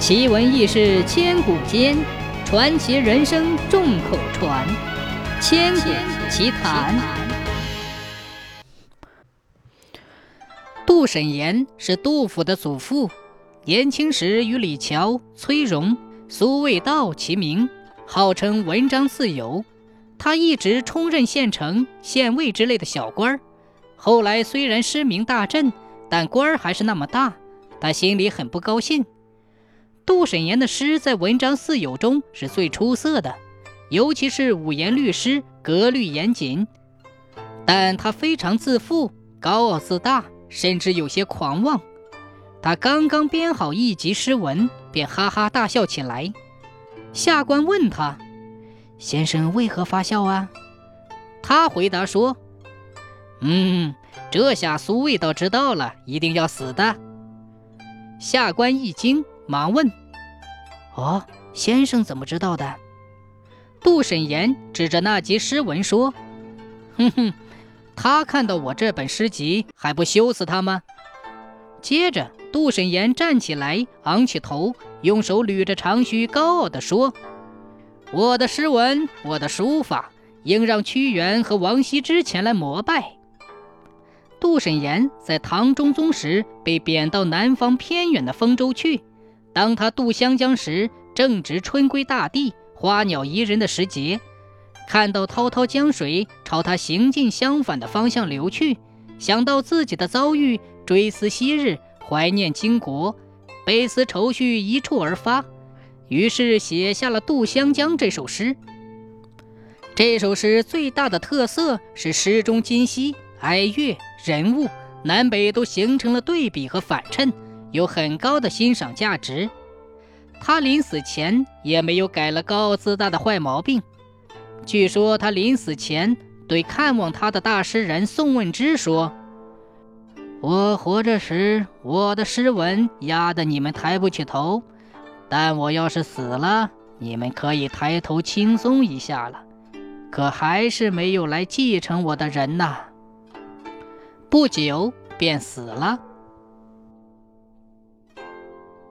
奇闻异事千古间，传奇人生众口传。千古奇谈。杜审言是杜甫的祖父，年轻时与李峤、崔融、苏味道齐名，号称文章四友。他一直充任县丞、县尉之类的小官儿。后来虽然失名大振，但官儿还是那么大，他心里很不高兴。杜审言的诗在文章四友中是最出色的，尤其是五言律诗，格律严谨。但他非常自负、高傲自大，甚至有些狂妄。他刚刚编好一集诗文，便哈哈大笑起来。下官问他：“先生为何发笑啊？”他回答说：“嗯，这下苏味道知道了，一定要死的。”下官一惊。忙问：“哦，先生怎么知道的？”杜审言指着那集诗文说：“哼哼，他看到我这本诗集，还不羞死他吗？”接着，杜审言站起来，昂起头，用手捋着长须，高傲地说：“我的诗文，我的书法，应让屈原和王羲之前来膜拜。”杜审言在唐中宗时被贬到南方偏远的丰州去。当他渡湘江时，正值春归大地、花鸟宜人的时节，看到滔滔江水朝他行进相反的方向流去，想到自己的遭遇，追思昔日，怀念经国，悲思愁绪一触而发，于是写下了《渡湘江》这首诗。这首诗最大的特色是诗中今昔、哀乐、人物南北都形成了对比和反衬。有很高的欣赏价值。他临死前也没有改了高傲自大的坏毛病。据说他临死前对看望他的大诗人宋问之说：“我活着时，我的诗文压得你们抬不起头；但我要是死了，你们可以抬头轻松一下了。可还是没有来继承我的人呐。”不久便死了。